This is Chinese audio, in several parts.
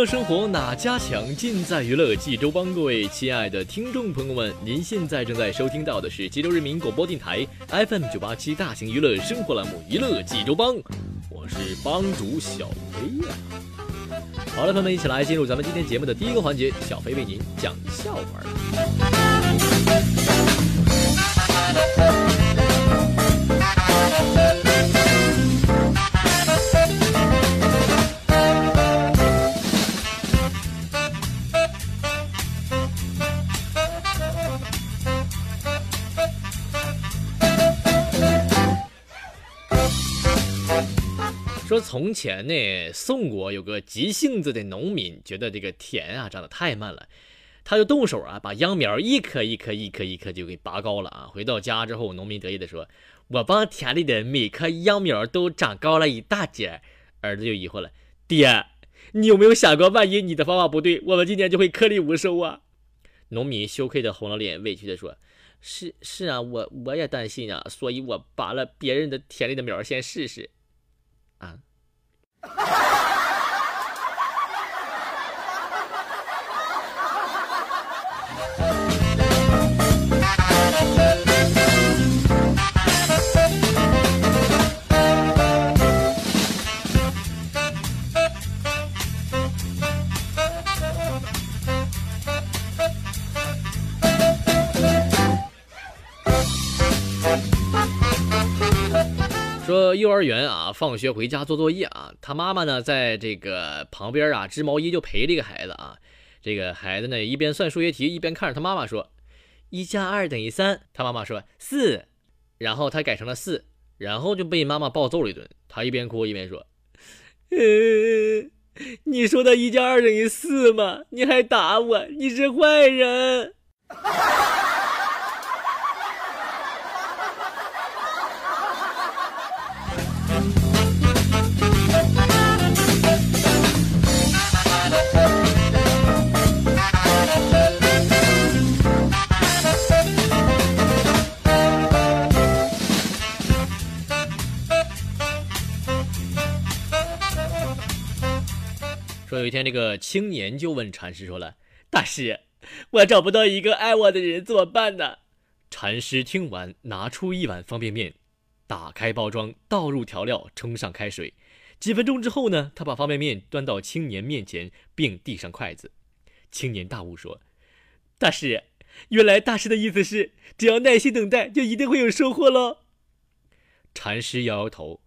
乐生活哪家强？尽在娱乐济州帮。各位亲爱的听众朋友们，您现在正在收听到的是济州人民广播电台 FM 九八七大型娱乐生活栏目《娱乐济州帮》，我是帮主小飞呀。好了，朋友们，一起来进入咱们今天节目的第一个环节，小飞为您讲笑话。说从前呢，宋国有个急性子的农民，觉得这个田啊长得太慢了，他就动手啊，把秧苗一棵一棵一棵一棵就给拔高了啊。回到家之后，农民得意的说：“我帮田里的每棵秧苗都长高了一大截。”儿子就疑惑了：“爹，你有没有想过，万一你的方法不对，我们今年就会颗粒无收啊？”农民羞愧的红了脸，委屈的说：“是是啊，我我也担心啊，所以我拔了别人的田里的苗先试试。”啊！幼儿园啊，放学回家做作业啊，他妈妈呢在这个旁边啊织毛衣，就陪这个孩子啊。这个孩子呢一边算数学题，一边看着他妈妈说：“一加二等于三。”他妈妈说：“四。”然后他改成了四，然后就被妈妈暴揍了一顿。他一边哭一边说：“嗯，你说的一加二等于四吗？你还打我，你是坏人。” 有一天，这个青年就问禅师说了：“大师，我找不到一个爱我的人，怎么办呢？”禅师听完，拿出一碗方便面，打开包装，倒入调料，冲上开水。几分钟之后呢，他把方便面端到青年面前，并递上筷子。青年大悟说：“大师，原来大师的意思是，只要耐心等待，就一定会有收获喽。”禅师摇摇头。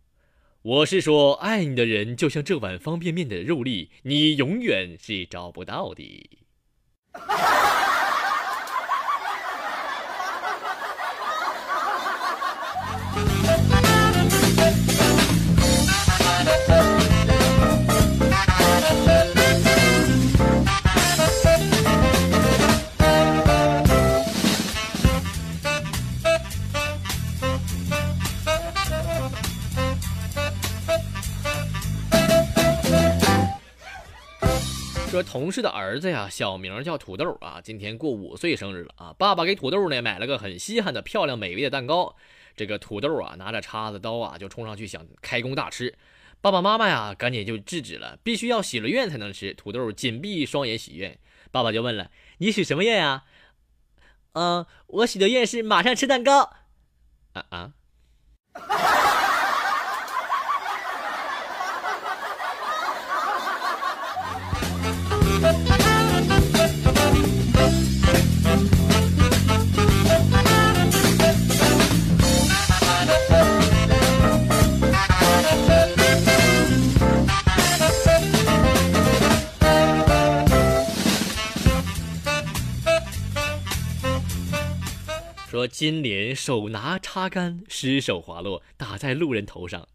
我是说，爱你的人就像这碗方便面的肉粒，你永远是找不到的。同事的儿子呀，小名叫土豆啊，今天过五岁生日了啊。爸爸给土豆呢买了个很稀罕的、漂亮、美味的蛋糕。这个土豆啊，拿着叉子、刀啊，就冲上去想开工大吃。爸爸妈妈呀，赶紧就制止了，必须要许了愿才能吃。土豆紧闭双眼许愿，爸爸就问了：“你许什么愿呀？”“嗯，我许的愿是马上吃蛋糕。”啊啊！金莲手拿插杆，失手滑落，打在路人头上。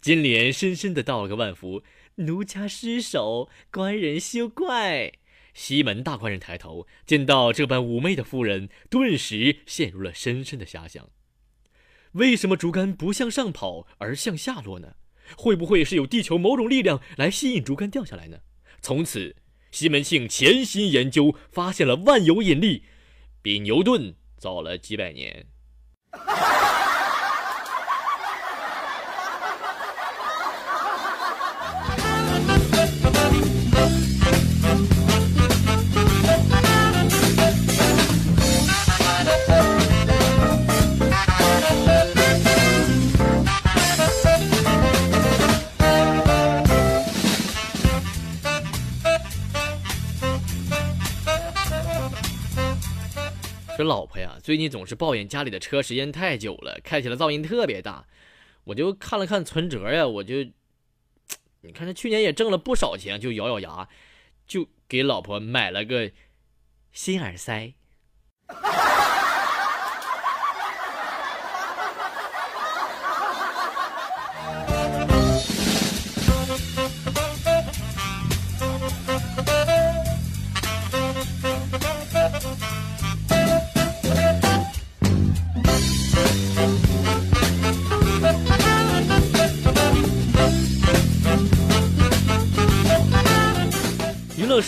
金莲深深的道了个万福：“奴家失手，官人休怪。”西门大官人抬头见到这般妩媚的妇人，顿时陷入了深深的遐想。为什么竹竿不向上跑而向下落呢？会不会是有地球某种力量来吸引竹竿掉下来呢？从此，西门庆潜心研究，发现了万有引力，比牛顿。早了几百年。最近总是抱怨家里的车时间太久了，开起来噪音特别大。我就看了看存折呀，我就，你看这去年也挣了不少钱，就咬咬牙，就给老婆买了个新耳塞。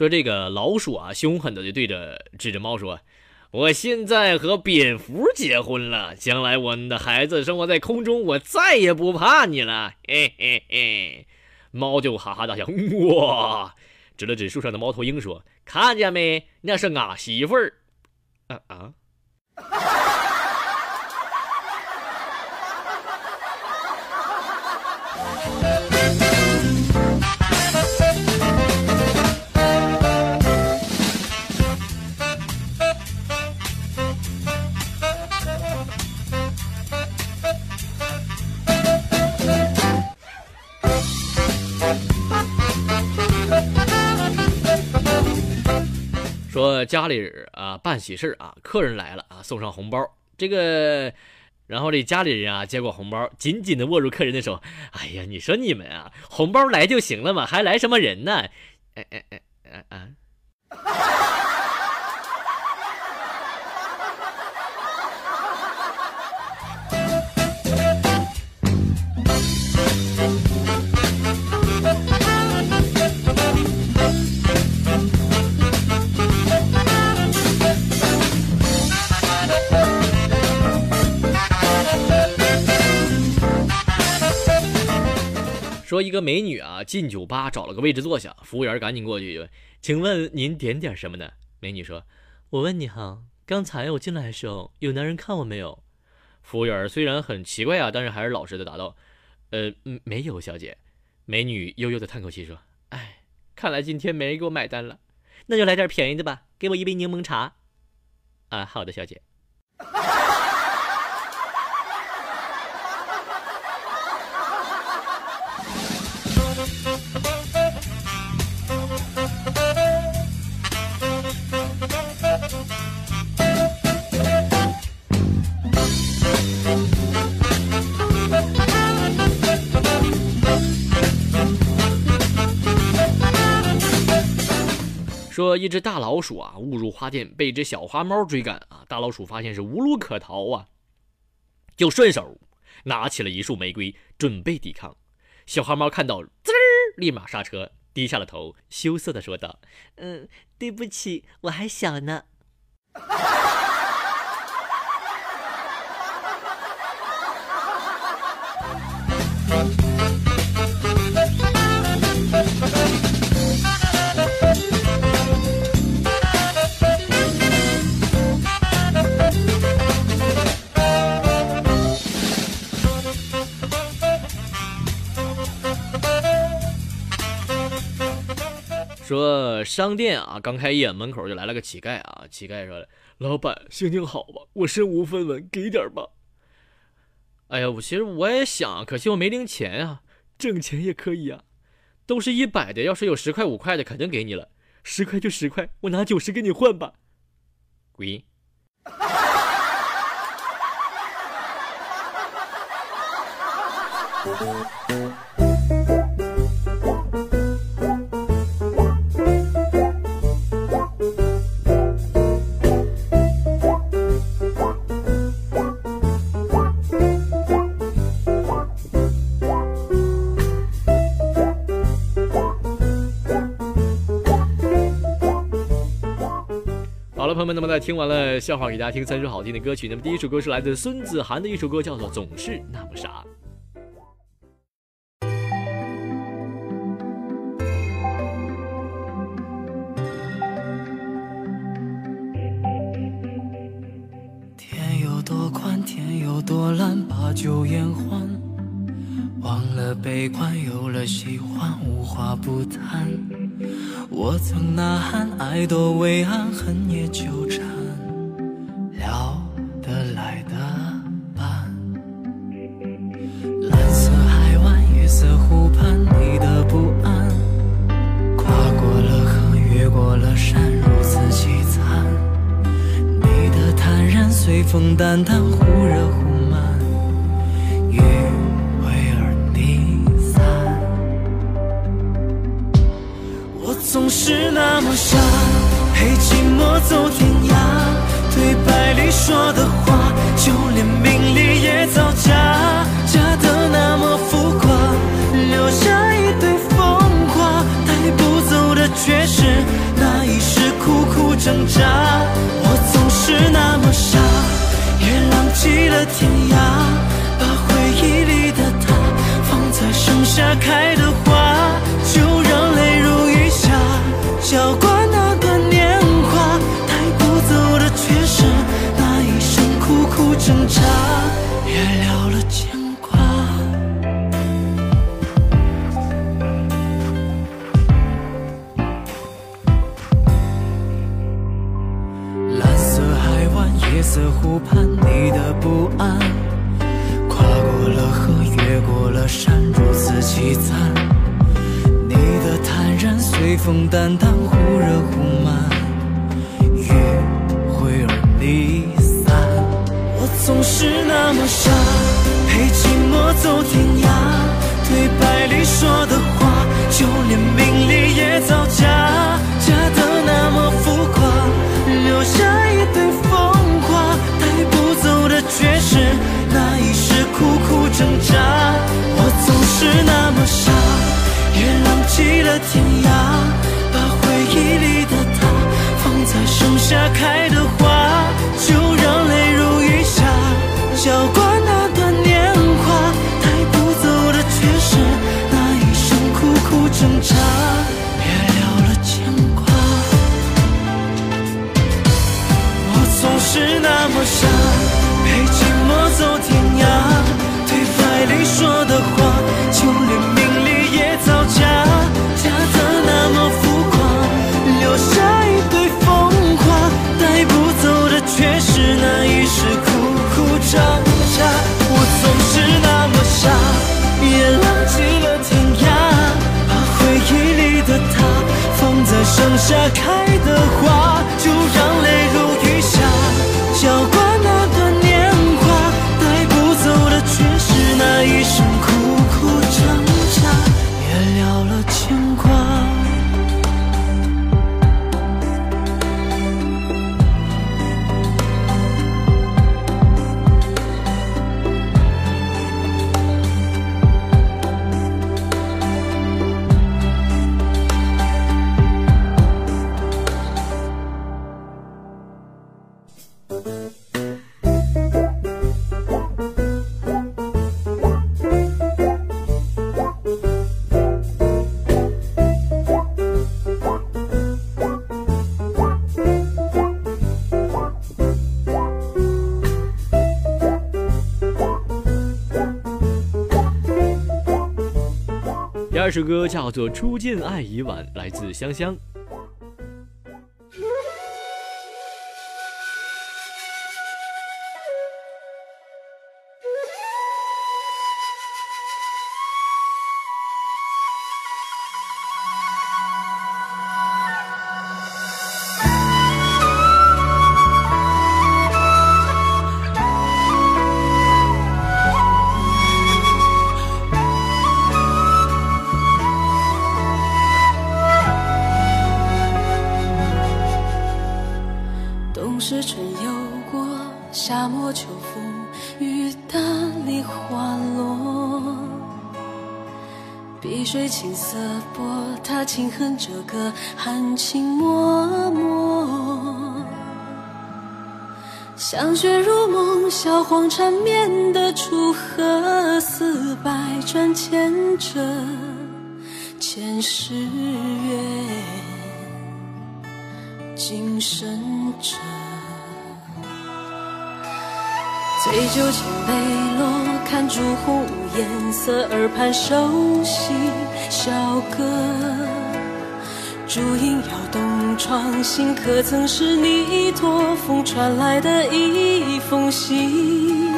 说这个老鼠啊，凶狠的就对着指着猫说：“我现在和蝙蝠结婚了，将来我们的孩子生活在空中，我再也不怕你了。”嘿嘿嘿，猫就哈哈大笑，哇，指了指树上的猫头鹰说：“看见没？那是俺媳妇儿。”啊啊。说家里人啊办喜事啊，客人来了啊，送上红包。这个，然后这家里人啊接过红包，紧紧的握住客人的手。哎呀，你说你们啊，红包来就行了嘛，还来什么人呢？哎哎哎哎啊！说一个美女啊，进酒吧找了个位置坐下，服务员赶紧过去就，请问您点点什么呢？美女说：“我问你哈，刚才我进来的时候有男人看我没有？”服务员虽然很奇怪啊，但是还是老实的答道：“呃，没有，小姐。”美女悠悠的叹口气说：“哎，看来今天没人给我买单了，那就来点便宜的吧，给我一杯柠檬茶。”啊，好的，小姐。说一只大老鼠啊误入花店，被一只小花猫追赶啊，大老鼠发现是无路可逃啊，就顺手拿起了一束玫瑰准备抵抗。小花猫看到，滋儿，立马刹车，低下了头，羞涩的说道：“嗯，对不起，我还小呢。”说商店啊刚开业，门口就来了个乞丐啊。乞丐说：“老板，心情好吧？我身无分文，给点吧。”哎呀，我其实我也想，可惜我没零钱啊。挣钱也可以啊，都是一百的，要是有十块五块的，肯定给你了。十块就十块，我拿九十跟你换吧。滚！那么在听完了笑话，给大家听三首好听的歌曲。那么第一首歌是来自孙子涵的一首歌，叫做《总是那么傻》。天有多宽，天有多蓝，把酒言欢，忘了悲欢，有了喜欢，无话不谈。我曾呐喊，爱多伟岸，恨也纠缠，聊得来的伴。蓝色海湾，月色湖畔，你的不安，跨过了河，越过了山，如此凄惨。你的坦然，随风淡淡，开的花，就让泪如雨下，浇灌那段年华，带不走的却是那一生苦苦挣扎，风淡淡，忽热忽慢，迂回而离散。我总是那么傻，陪寂寞走天涯。对白里说的话，就连名利也造假，假的那么浮夸，留下一堆风花，带不走的却是那一世苦苦挣扎。我总是那么傻，也浪迹了天涯，在盛夏开的花，就让泪如雨下，浇灌那段年华，带不走的却是那一生苦苦挣扎，别了了牵挂。我总是那么傻，陪寂寞走这首歌叫做《初见爱已晚》，来自香香。夏末秋风，雨打梨花落。碧水青色波，他轻哼着歌，含情脉脉。香雪如梦，小黄缠绵的楚河，似百转千折前世缘，今生者。醉酒千杯落，看朱红无颜色，耳畔熟悉。小歌，烛影摇动窗心，可曾是你托风传来的一封信？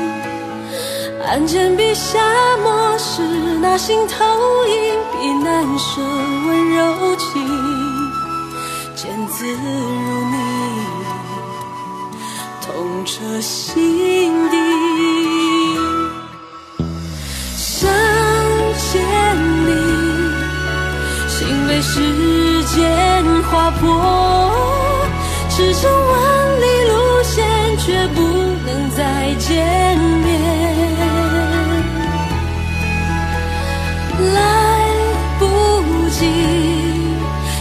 案件笔下墨是那心头影，笔难舍温柔情，见字如你，痛彻心底。想见你，心被时间划破，驰骋万里路线，却不能再见面。来不及，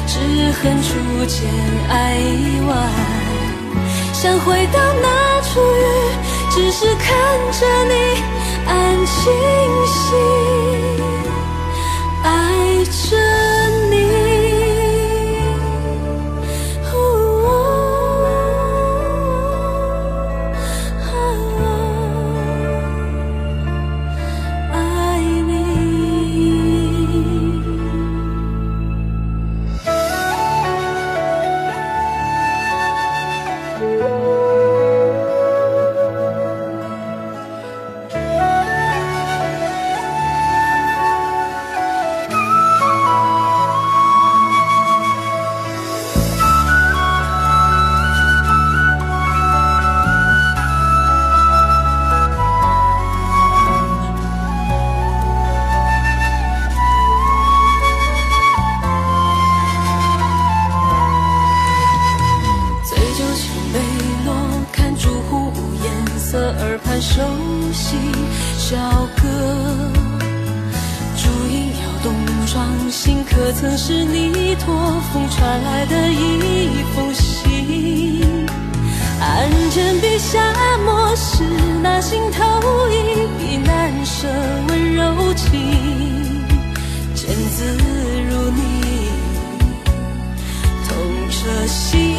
只恨初见爱已晚。想回到那初遇，只是看着你安清心，爱着。曾是你托风传来的一封信，案前笔下墨是那心头一笔难舍温柔情，见字如你，痛彻心。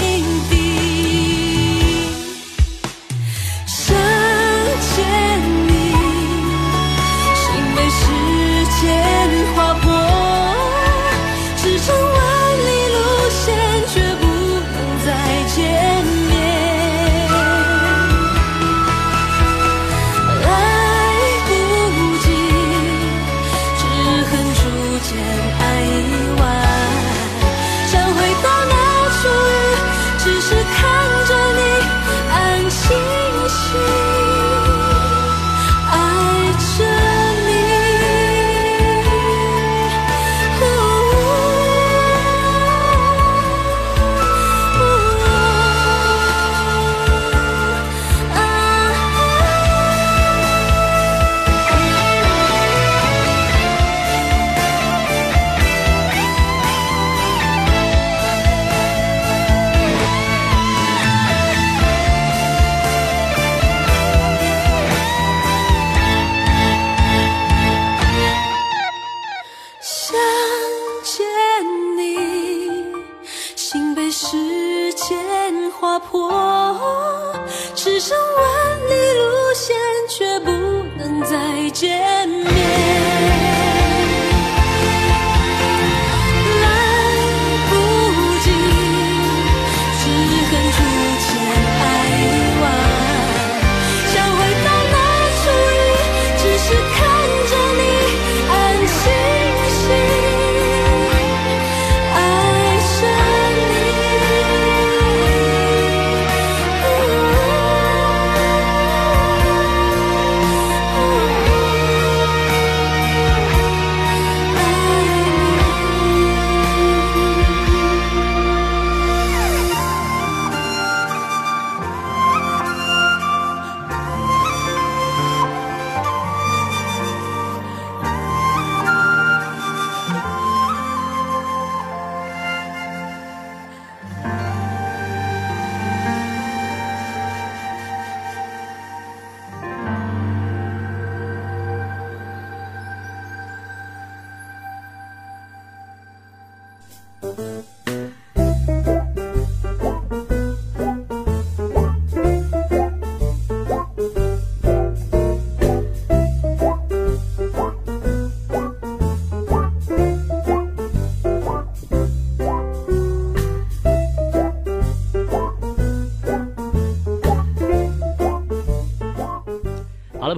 只是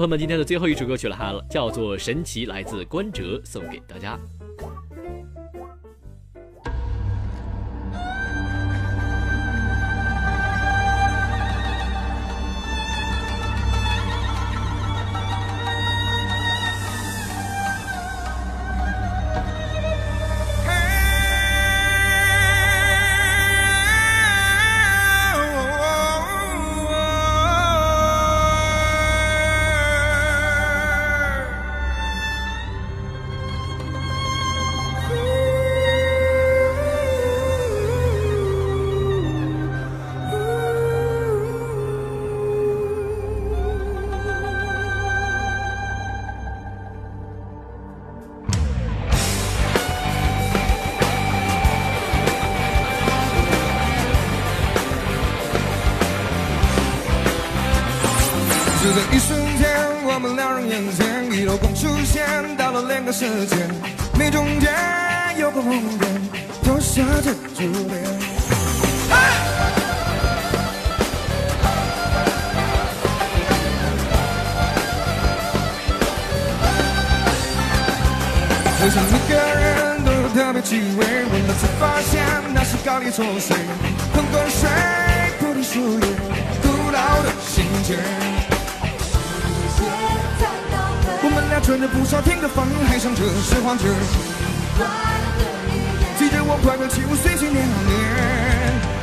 那么，今天的最后一首歌曲了哈，叫做《神奇》，来自关喆，送给大家。眼前一道光出现，到了两个世界，你中间有个红点，投射着注点。好像每个人都有特别气味，闻了才发现那是高丽抽水，混合水，菩提树叶，古老的情节。穿着不少听的方言，还想着是幻觉。记着我快乐起舞，随心念念。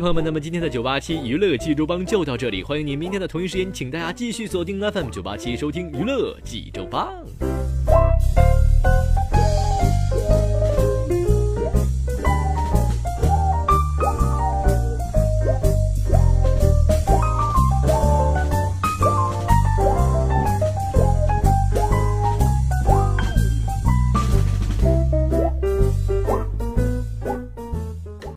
朋友们，那么今天的九八七娱乐济州帮就到这里，欢迎您明天的同一时间，请大家继续锁定 FM 九八七收听娱乐济州帮。